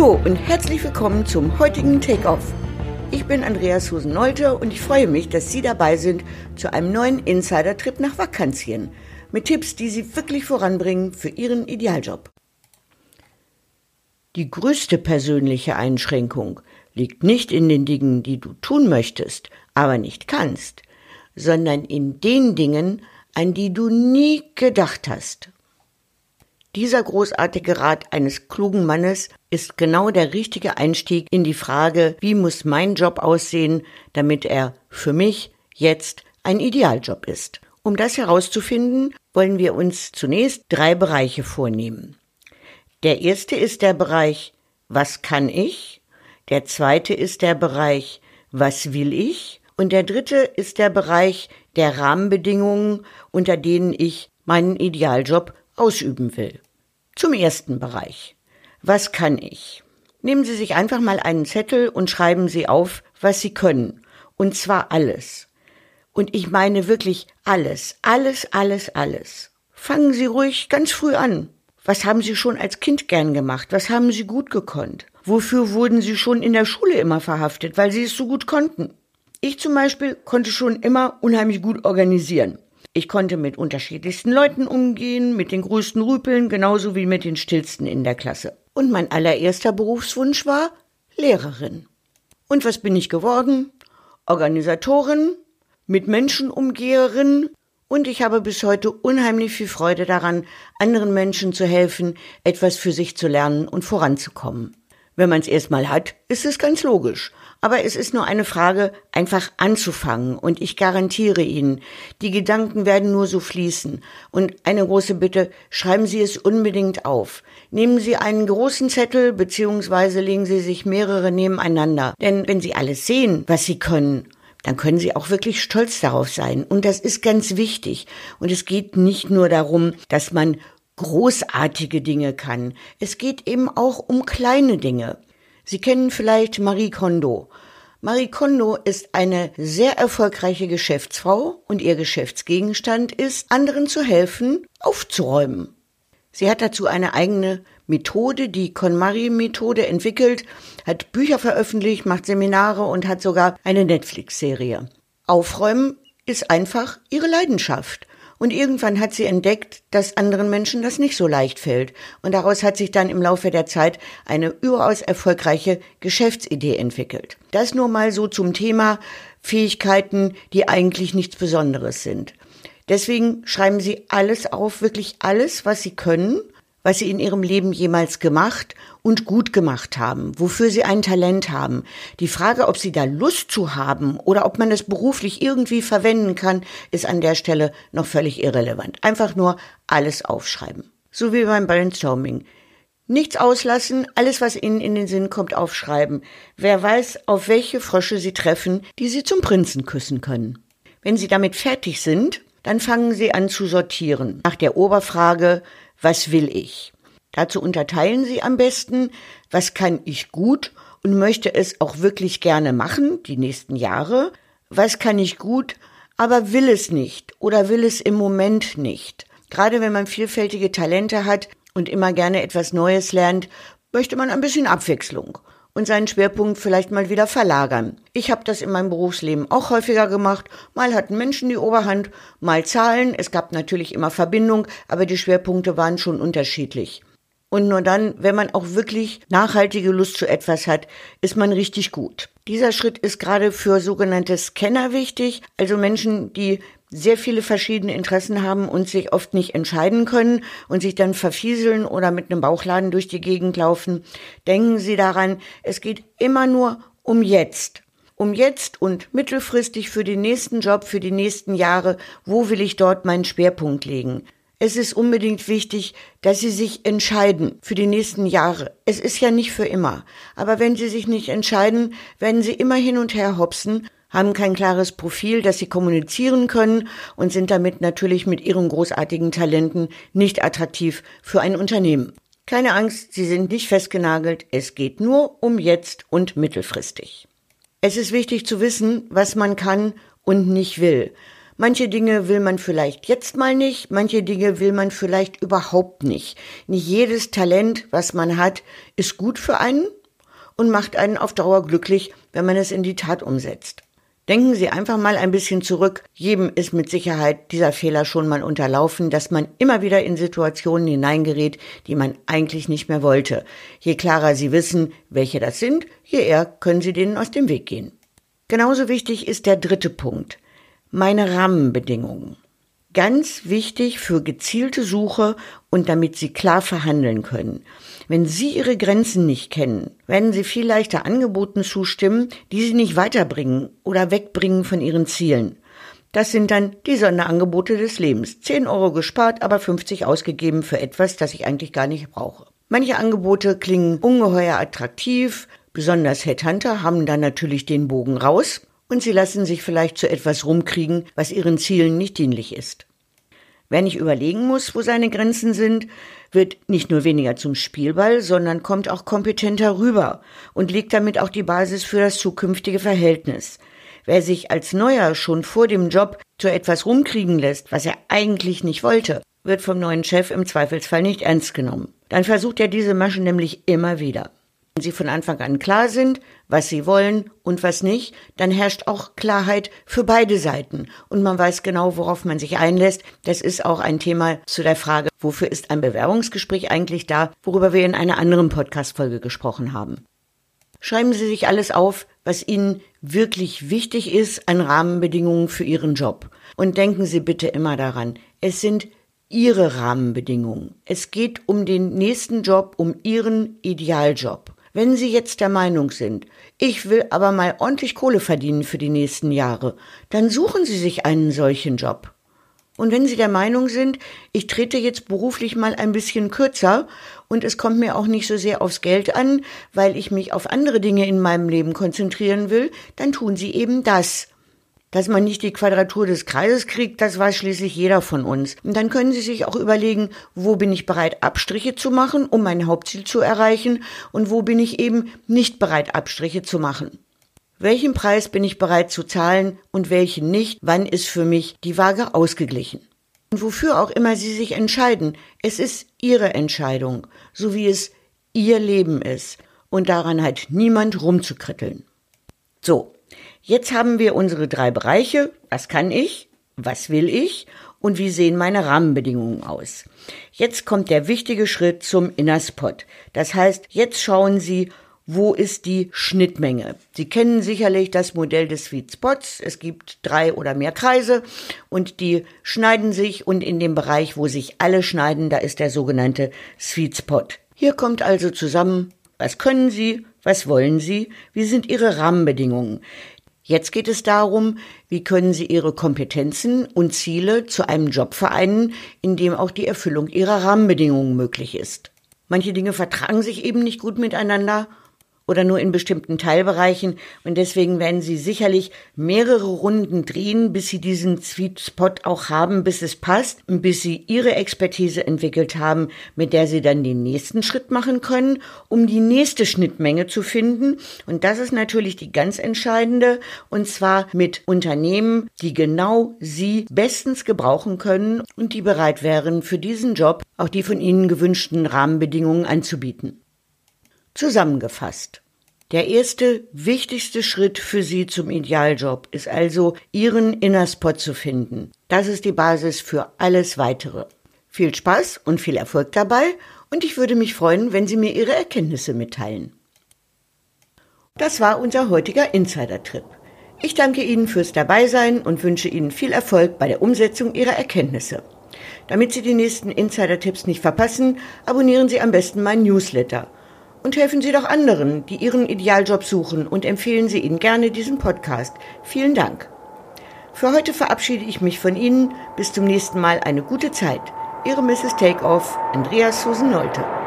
Hallo und herzlich willkommen zum heutigen Take-Off. Ich bin Andreas Susen-Nolte und ich freue mich, dass Sie dabei sind zu einem neuen Insider-Trip nach Vakantien mit Tipps, die Sie wirklich voranbringen für Ihren Idealjob. Die größte persönliche Einschränkung liegt nicht in den Dingen, die du tun möchtest, aber nicht kannst, sondern in den Dingen, an die du nie gedacht hast. Dieser großartige Rat eines klugen Mannes ist genau der richtige Einstieg in die Frage, wie muss mein Job aussehen, damit er für mich jetzt ein Idealjob ist. Um das herauszufinden, wollen wir uns zunächst drei Bereiche vornehmen. Der erste ist der Bereich Was kann ich? Der zweite ist der Bereich Was will ich? Und der dritte ist der Bereich der Rahmenbedingungen, unter denen ich meinen Idealjob ausüben will. Zum ersten Bereich. Was kann ich? Nehmen Sie sich einfach mal einen Zettel und schreiben Sie auf, was Sie können. Und zwar alles. Und ich meine wirklich alles, alles, alles, alles. Fangen Sie ruhig ganz früh an. Was haben Sie schon als Kind gern gemacht? Was haben Sie gut gekonnt? Wofür wurden Sie schon in der Schule immer verhaftet, weil Sie es so gut konnten? Ich zum Beispiel konnte schon immer unheimlich gut organisieren. Ich konnte mit unterschiedlichsten Leuten umgehen, mit den größten Rüpeln, genauso wie mit den stillsten in der Klasse. Und mein allererster Berufswunsch war Lehrerin. Und was bin ich geworden? Organisatorin, mit Menschen Menschenumgeherin und ich habe bis heute unheimlich viel Freude daran, anderen Menschen zu helfen, etwas für sich zu lernen und voranzukommen. Wenn man es erstmal hat, ist es ganz logisch. Aber es ist nur eine Frage, einfach anzufangen. Und ich garantiere Ihnen, die Gedanken werden nur so fließen. Und eine große Bitte, schreiben Sie es unbedingt auf. Nehmen Sie einen großen Zettel, beziehungsweise legen Sie sich mehrere nebeneinander. Denn wenn Sie alles sehen, was Sie können, dann können Sie auch wirklich stolz darauf sein. Und das ist ganz wichtig. Und es geht nicht nur darum, dass man großartige Dinge kann. Es geht eben auch um kleine Dinge. Sie kennen vielleicht Marie Kondo. Marie Kondo ist eine sehr erfolgreiche Geschäftsfrau und ihr Geschäftsgegenstand ist, anderen zu helfen, aufzuräumen. Sie hat dazu eine eigene Methode, die KonMari-Methode, entwickelt, hat Bücher veröffentlicht, macht Seminare und hat sogar eine Netflix-Serie. Aufräumen ist einfach ihre Leidenschaft. Und irgendwann hat sie entdeckt, dass anderen Menschen das nicht so leicht fällt. Und daraus hat sich dann im Laufe der Zeit eine überaus erfolgreiche Geschäftsidee entwickelt. Das nur mal so zum Thema Fähigkeiten, die eigentlich nichts Besonderes sind. Deswegen schreiben Sie alles auf, wirklich alles, was Sie können was sie in ihrem Leben jemals gemacht und gut gemacht haben, wofür sie ein Talent haben. Die Frage, ob sie da Lust zu haben oder ob man es beruflich irgendwie verwenden kann, ist an der Stelle noch völlig irrelevant. Einfach nur alles aufschreiben. So wie beim Brainstorming. Nichts auslassen, alles, was Ihnen in den Sinn kommt, aufschreiben. Wer weiß, auf welche Frösche Sie treffen, die Sie zum Prinzen küssen können. Wenn Sie damit fertig sind, dann fangen Sie an zu sortieren. Nach der Oberfrage, was will ich? Dazu unterteilen Sie am besten, was kann ich gut und möchte es auch wirklich gerne machen, die nächsten Jahre, was kann ich gut, aber will es nicht oder will es im Moment nicht. Gerade wenn man vielfältige Talente hat und immer gerne etwas Neues lernt, möchte man ein bisschen Abwechslung und seinen Schwerpunkt vielleicht mal wieder verlagern. Ich habe das in meinem Berufsleben auch häufiger gemacht. Mal hatten Menschen die Oberhand, mal Zahlen. Es gab natürlich immer Verbindung, aber die Schwerpunkte waren schon unterschiedlich. Und nur dann, wenn man auch wirklich nachhaltige Lust zu etwas hat, ist man richtig gut. Dieser Schritt ist gerade für sogenannte Scanner wichtig, also Menschen, die sehr viele verschiedene Interessen haben und sich oft nicht entscheiden können und sich dann verfieseln oder mit einem Bauchladen durch die Gegend laufen. Denken Sie daran, es geht immer nur um jetzt. Um jetzt und mittelfristig für den nächsten Job, für die nächsten Jahre, wo will ich dort meinen Schwerpunkt legen? Es ist unbedingt wichtig, dass Sie sich entscheiden für die nächsten Jahre. Es ist ja nicht für immer. Aber wenn Sie sich nicht entscheiden, werden Sie immer hin und her hopsen haben kein klares Profil, das sie kommunizieren können und sind damit natürlich mit ihren großartigen Talenten nicht attraktiv für ein Unternehmen. Keine Angst, sie sind nicht festgenagelt, es geht nur um jetzt und mittelfristig. Es ist wichtig zu wissen, was man kann und nicht will. Manche Dinge will man vielleicht jetzt mal nicht, manche Dinge will man vielleicht überhaupt nicht. Nicht jedes Talent, was man hat, ist gut für einen und macht einen auf Dauer glücklich, wenn man es in die Tat umsetzt. Denken Sie einfach mal ein bisschen zurück. Jedem ist mit Sicherheit dieser Fehler schon mal unterlaufen, dass man immer wieder in Situationen hineingerät, die man eigentlich nicht mehr wollte. Je klarer Sie wissen, welche das sind, je eher können Sie denen aus dem Weg gehen. Genauso wichtig ist der dritte Punkt. Meine Rahmenbedingungen. Ganz wichtig für gezielte Suche und damit Sie klar verhandeln können. Wenn Sie Ihre Grenzen nicht kennen, werden Sie viel leichter Angeboten zustimmen, die Sie nicht weiterbringen oder wegbringen von Ihren Zielen. Das sind dann die Sonderangebote des Lebens. 10 Euro gespart, aber 50 ausgegeben für etwas, das ich eigentlich gar nicht brauche. Manche Angebote klingen ungeheuer attraktiv, besonders Headhunter haben dann natürlich den Bogen raus und sie lassen sich vielleicht zu etwas rumkriegen, was ihren Zielen nicht dienlich ist. Wer nicht überlegen muss, wo seine Grenzen sind, wird nicht nur weniger zum Spielball, sondern kommt auch kompetenter rüber und legt damit auch die Basis für das zukünftige Verhältnis. Wer sich als Neuer schon vor dem Job zu etwas rumkriegen lässt, was er eigentlich nicht wollte, wird vom neuen Chef im Zweifelsfall nicht ernst genommen. Dann versucht er diese Masche nämlich immer wieder. Wenn Sie von Anfang an klar sind, was Sie wollen und was nicht, dann herrscht auch Klarheit für beide Seiten und man weiß genau, worauf man sich einlässt. Das ist auch ein Thema zu der Frage, wofür ist ein Bewerbungsgespräch eigentlich da, worüber wir in einer anderen Podcast-Folge gesprochen haben. Schreiben Sie sich alles auf, was Ihnen wirklich wichtig ist an Rahmenbedingungen für Ihren Job. Und denken Sie bitte immer daran, es sind Ihre Rahmenbedingungen. Es geht um den nächsten Job, um Ihren Idealjob. Wenn Sie jetzt der Meinung sind, ich will aber mal ordentlich Kohle verdienen für die nächsten Jahre, dann suchen Sie sich einen solchen Job. Und wenn Sie der Meinung sind, ich trete jetzt beruflich mal ein bisschen kürzer und es kommt mir auch nicht so sehr aufs Geld an, weil ich mich auf andere Dinge in meinem Leben konzentrieren will, dann tun Sie eben das. Dass man nicht die Quadratur des Kreises kriegt, das weiß schließlich jeder von uns. Und dann können Sie sich auch überlegen, wo bin ich bereit, Abstriche zu machen, um mein Hauptziel zu erreichen, und wo bin ich eben nicht bereit, Abstriche zu machen. Welchen Preis bin ich bereit zu zahlen und welchen nicht? Wann ist für mich die Waage ausgeglichen? Und wofür auch immer Sie sich entscheiden, es ist Ihre Entscheidung, so wie es Ihr Leben ist. Und daran hat niemand rumzukritteln. So, Jetzt haben wir unsere drei Bereiche. Was kann ich? Was will ich? Und wie sehen meine Rahmenbedingungen aus? Jetzt kommt der wichtige Schritt zum Inner Spot. Das heißt, jetzt schauen Sie, wo ist die Schnittmenge? Sie kennen sicherlich das Modell des Sweet Spots. Es gibt drei oder mehr Kreise und die schneiden sich und in dem Bereich, wo sich alle schneiden, da ist der sogenannte Sweet Spot. Hier kommt also zusammen, was können Sie, was wollen Sie, wie sind Ihre Rahmenbedingungen. Jetzt geht es darum, wie können Sie Ihre Kompetenzen und Ziele zu einem Job vereinen, in dem auch die Erfüllung Ihrer Rahmenbedingungen möglich ist. Manche Dinge vertragen sich eben nicht gut miteinander oder nur in bestimmten Teilbereichen. Und deswegen werden Sie sicherlich mehrere Runden drehen, bis Sie diesen Sweet Spot auch haben, bis es passt und bis Sie Ihre Expertise entwickelt haben, mit der Sie dann den nächsten Schritt machen können, um die nächste Schnittmenge zu finden. Und das ist natürlich die ganz entscheidende. Und zwar mit Unternehmen, die genau Sie bestens gebrauchen können und die bereit wären, für diesen Job auch die von Ihnen gewünschten Rahmenbedingungen anzubieten. Zusammengefasst. Der erste wichtigste Schritt für Sie zum Idealjob ist also, Ihren Innerspot zu finden. Das ist die Basis für alles weitere. Viel Spaß und viel Erfolg dabei und ich würde mich freuen, wenn Sie mir Ihre Erkenntnisse mitteilen. Das war unser heutiger Insider-Trip. Ich danke Ihnen fürs Dabeisein und wünsche Ihnen viel Erfolg bei der Umsetzung Ihrer Erkenntnisse. Damit Sie die nächsten Insider-Tipps nicht verpassen, abonnieren Sie am besten meinen Newsletter – und helfen Sie doch anderen, die ihren Idealjob suchen und empfehlen Sie ihnen gerne diesen Podcast. Vielen Dank. Für heute verabschiede ich mich von Ihnen. Bis zum nächsten Mal eine gute Zeit. Ihre Mrs. Takeoff, Andreas Susan Nolte.